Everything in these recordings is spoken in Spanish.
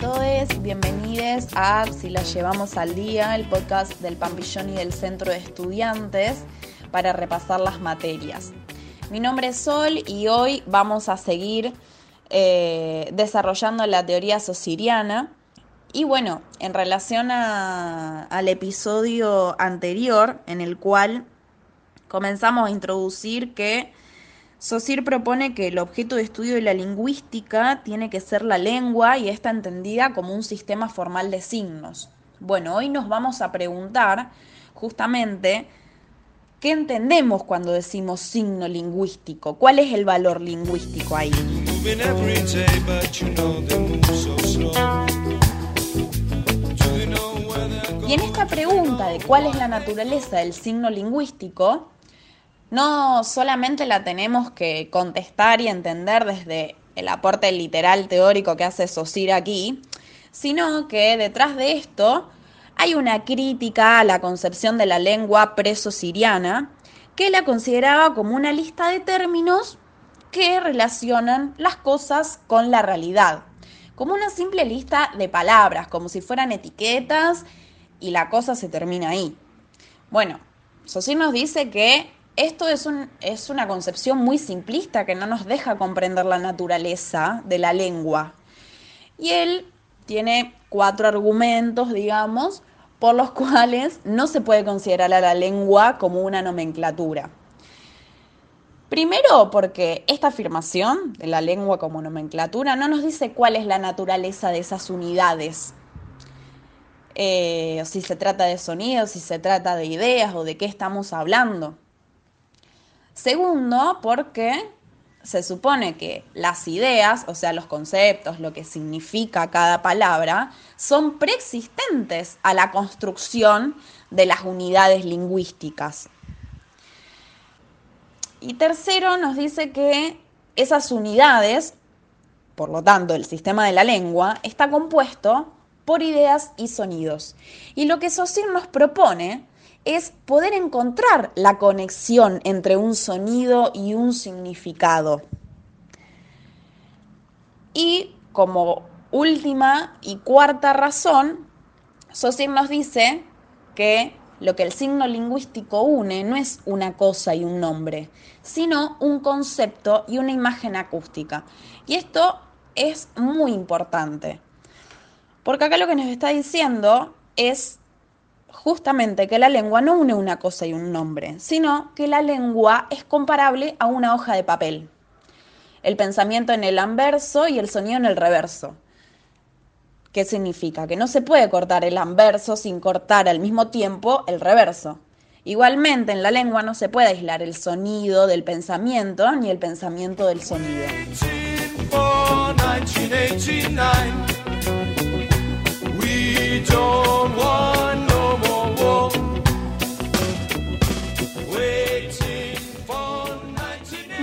todos, bienvenidos a Si la llevamos al día, el podcast del Pampillón y del Centro de Estudiantes para repasar las materias. Mi nombre es Sol y hoy vamos a seguir eh, desarrollando la teoría sociriana. Y bueno, en relación al episodio anterior, en el cual comenzamos a introducir que Saussure propone que el objeto de estudio de la lingüística tiene que ser la lengua y está entendida como un sistema formal de signos. Bueno, hoy nos vamos a preguntar justamente qué entendemos cuando decimos signo lingüístico, cuál es el valor lingüístico ahí. Y en esta pregunta de cuál es la naturaleza del signo lingüístico, no solamente la tenemos que contestar y entender desde el aporte literal teórico que hace Saussure aquí, sino que detrás de esto hay una crítica a la concepción de la lengua preso-siriana que la consideraba como una lista de términos que relacionan las cosas con la realidad, como una simple lista de palabras, como si fueran etiquetas y la cosa se termina ahí. Bueno, Saussure nos dice que esto es, un, es una concepción muy simplista que no nos deja comprender la naturaleza de la lengua. Y él tiene cuatro argumentos, digamos, por los cuales no se puede considerar a la lengua como una nomenclatura. Primero, porque esta afirmación de la lengua como nomenclatura no nos dice cuál es la naturaleza de esas unidades. Eh, si se trata de sonidos, si se trata de ideas o de qué estamos hablando. Segundo, porque se supone que las ideas, o sea, los conceptos, lo que significa cada palabra, son preexistentes a la construcción de las unidades lingüísticas. Y tercero, nos dice que esas unidades, por lo tanto, el sistema de la lengua, está compuesto por ideas y sonidos. Y lo que Saussure nos propone es poder encontrar la conexión entre un sonido y un significado. Y como última y cuarta razón, Saussure nos dice que lo que el signo lingüístico une no es una cosa y un nombre, sino un concepto y una imagen acústica. Y esto es muy importante, porque acá lo que nos está diciendo es justamente que la lengua no une una cosa y un nombre, sino que la lengua es comparable a una hoja de papel. El pensamiento en el anverso y el sonido en el reverso. ¿Qué significa? Que no se puede cortar el anverso sin cortar al mismo tiempo el reverso. Igualmente, en la lengua no se puede aislar el sonido del pensamiento ni el pensamiento del sonido.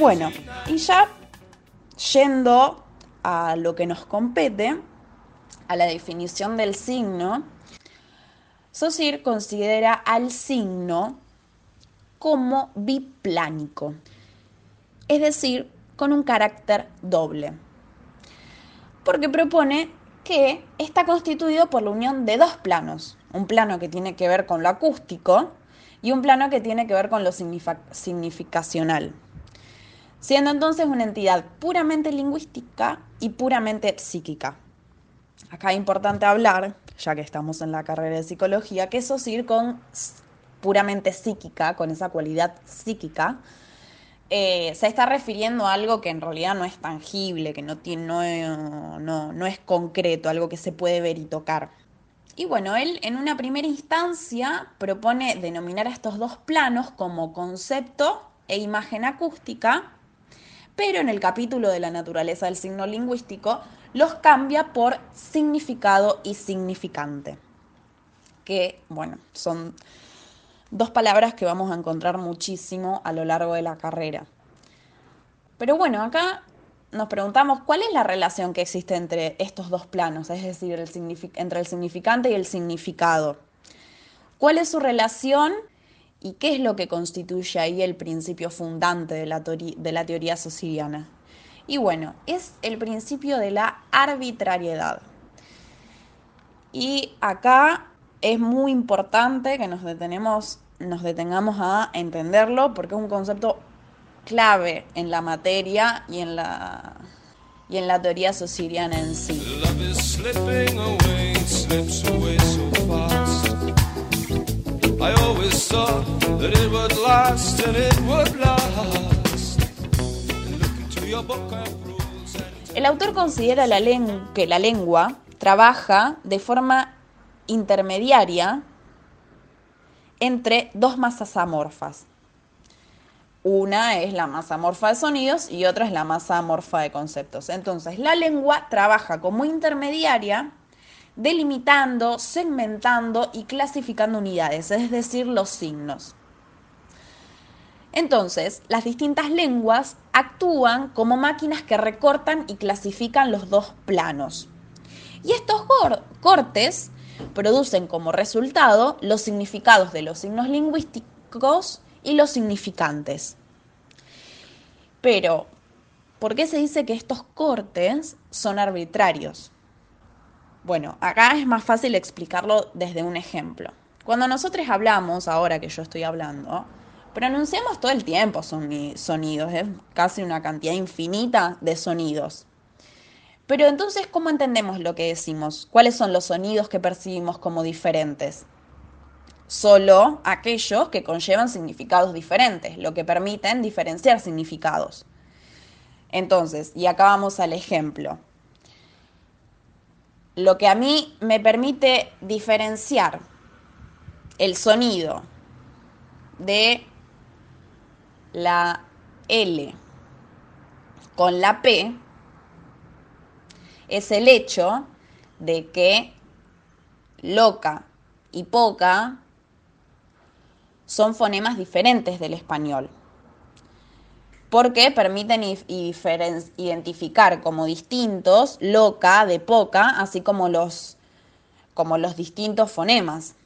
Bueno, y ya yendo a lo que nos compete, a la definición del signo, Saussure considera al signo como biplánico, es decir, con un carácter doble, porque propone que está constituido por la unión de dos planos, un plano que tiene que ver con lo acústico y un plano que tiene que ver con lo significacional siendo entonces una entidad puramente lingüística y puramente psíquica. Acá es importante hablar, ya que estamos en la carrera de psicología, que eso ir con puramente psíquica, con esa cualidad psíquica, eh, se está refiriendo a algo que en realidad no es tangible, que no, tiene, no, no, no es concreto, algo que se puede ver y tocar. Y bueno, él en una primera instancia propone denominar a estos dos planos como concepto e imagen acústica, pero en el capítulo de la naturaleza del signo lingüístico los cambia por significado y significante, que, bueno, son dos palabras que vamos a encontrar muchísimo a lo largo de la carrera. Pero bueno, acá nos preguntamos cuál es la relación que existe entre estos dos planos, es decir, entre el significante y el significado. ¿Cuál es su relación ¿Y qué es lo que constituye ahí el principio fundante de la, teoría sociriana? Y bueno, es el principio de la arbitrariedad. Y acá es muy importante que nos detengamos a entenderlo porque es un concepto clave en la materia y en la y en la teoría sociriana en sí. El autor considera que la lengua trabaja de forma intermediaria entre dos masas amorfas. Una es la masa amorfa de sonidos y otra es la masa amorfa de conceptos. Entonces, la lengua trabaja como intermediaria, delimitando, segmentando y clasificando unidades, es decir, los signos. Entonces, las distintas lenguas actúan como máquinas que recortan y clasifican los dos planos. Y estos cortes producen como resultado los significados de los signos lingüísticos y los significantes. Pero, ¿por qué se dice que estos cortes son arbitrarios? Bueno, acá es más fácil explicarlo desde un ejemplo. Cuando nosotros hablamos, ahora que yo estoy hablando, pronunciamos todo el tiempo sonidos, casi una cantidad infinita de sonidos. Pero entonces, ¿cómo entendemos lo que decimos? ¿Cuáles son los sonidos que percibimos como diferentes? Solo aquellos que conllevan significados diferentes, lo que permiten diferenciar significados. Entonces, y acá vamos al ejemplo. Lo que a mí me permite diferenciar el sonido de la L con la P es el hecho de que loca y poca son fonemas diferentes del español, porque permiten identificar como distintos loca de poca, así como los, como los distintos fonemas.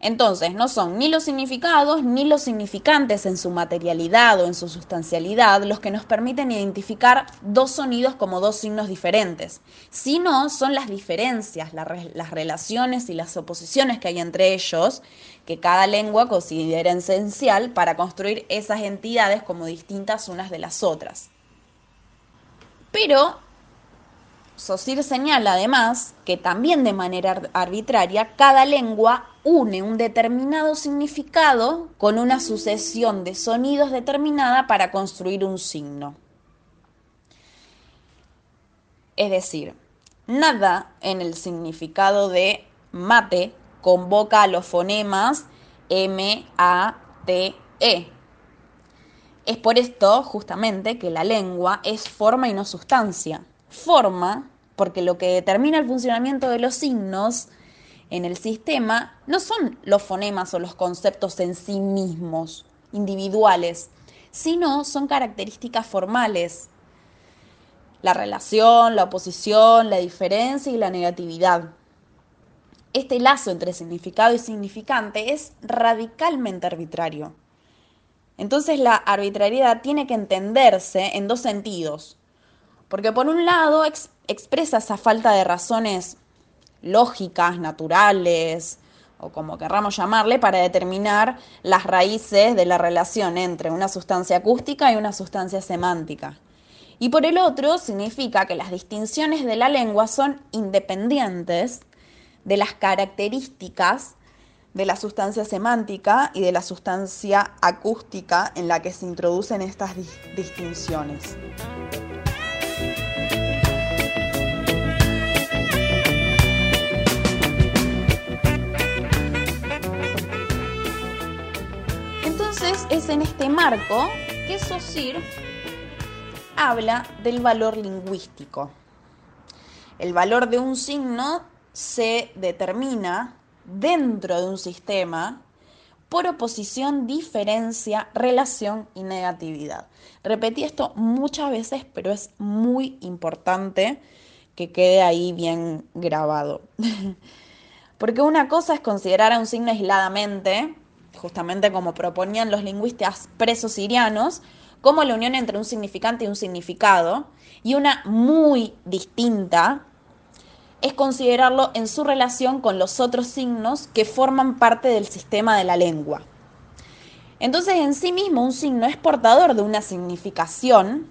Entonces, no son ni los significados ni los significantes en su materialidad o en su sustancialidad los que nos permiten identificar dos sonidos como dos signos diferentes, sino son las diferencias, las relaciones y las oposiciones que hay entre ellos que cada lengua considera esencial para construir esas entidades como distintas unas de las otras. Pero Saussure señala además que también de manera arbitraria cada lengua une un determinado significado con una sucesión de sonidos determinada para construir un signo. Es decir, nada en el significado de mate convoca a los fonemas M, A, T, E. Es por esto, justamente, que la lengua es forma y no sustancia. Forma, porque lo que determina el funcionamiento de los signos en el sistema no son los fonemas o los conceptos en sí mismos, individuales, sino son características formales. La relación, la oposición, la diferencia y la negatividad. Este lazo entre significado y significante es radicalmente arbitrario. Entonces la arbitrariedad tiene que entenderse en dos sentidos. Porque por un lado expresa esa falta de razones lógicas, naturales, o como querramos llamarle, para determinar las raíces de la relación entre una sustancia acústica y una sustancia semántica. Y por el otro, significa que las distinciones de la lengua son independientes de las características de la sustancia semántica y de la sustancia acústica en la que se introducen estas distinciones. Es en este marco que Saussure habla del valor lingüístico. El valor de un signo se determina dentro de un sistema por oposición, diferencia, relación y negatividad. Repetí esto muchas veces, pero es muy importante que quede ahí bien grabado. Porque una cosa es considerar a un signo aisladamente justamente como proponían los lingüistas presos sirianos, como la unión entre un significante y un significado, y una muy distinta es considerarlo en su relación con los otros signos que forman parte del sistema de la lengua. Entonces, en sí mismo, un signo es portador de una significación,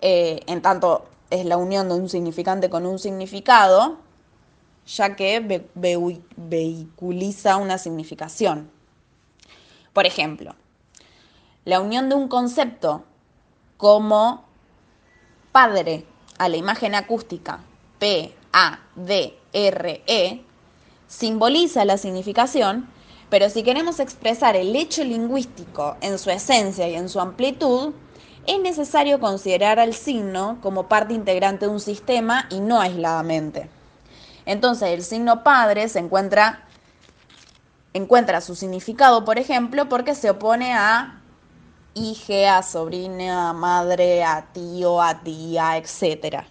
eh, en tanto es la unión de un significante con un significado, ya que vehiculiza una significación. Por ejemplo, la unión de un concepto como padre a la imagen acústica P, A, D, R, E simboliza la significación, pero si queremos expresar el hecho lingüístico en su esencia y en su amplitud, es necesario considerar al signo como parte integrante de un sistema y no aisladamente. Entonces, el signo padre se encuentra, encuentra su significado, por ejemplo, porque se opone a hija, a sobrina, a madre, a tío, a tía, etc.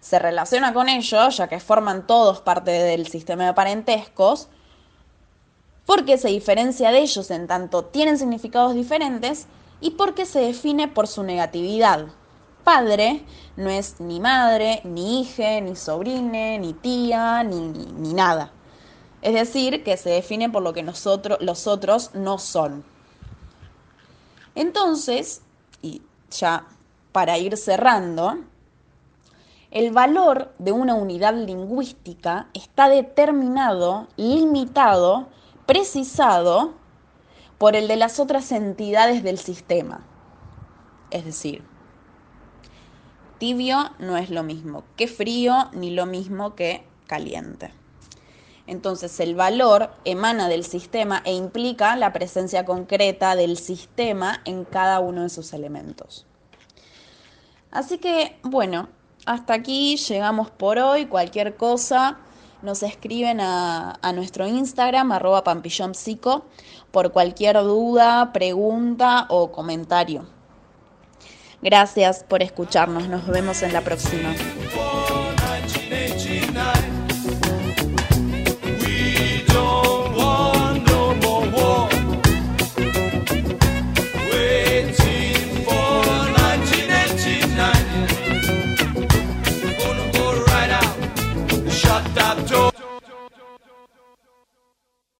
Se relaciona con ellos, ya que forman todos parte del sistema de parentescos, porque se diferencia de ellos en tanto tienen significados diferentes y porque se define por su negatividad. Padre no es ni madre, ni hija, ni sobrine, ni tía, ni, ni, nada. Es decir, que se define por lo que nosotros, los otros no son. Entonces, y ya para ir cerrando, el valor de una unidad lingüística está determinado, limitado, precisado por el de las otras entidades del sistema. Es decir, tibio no es lo mismo que frío ni lo mismo que caliente. Entonces el valor emana del sistema e implica la presencia concreta del sistema en cada uno de sus elementos. Así que, bueno, hasta aquí llegamos por hoy. Cualquier cosa nos escriben a, nuestro Instagram, arroba por cualquier duda, pregunta o comentario. Gracias por escucharnos, nos vemos en la próxima.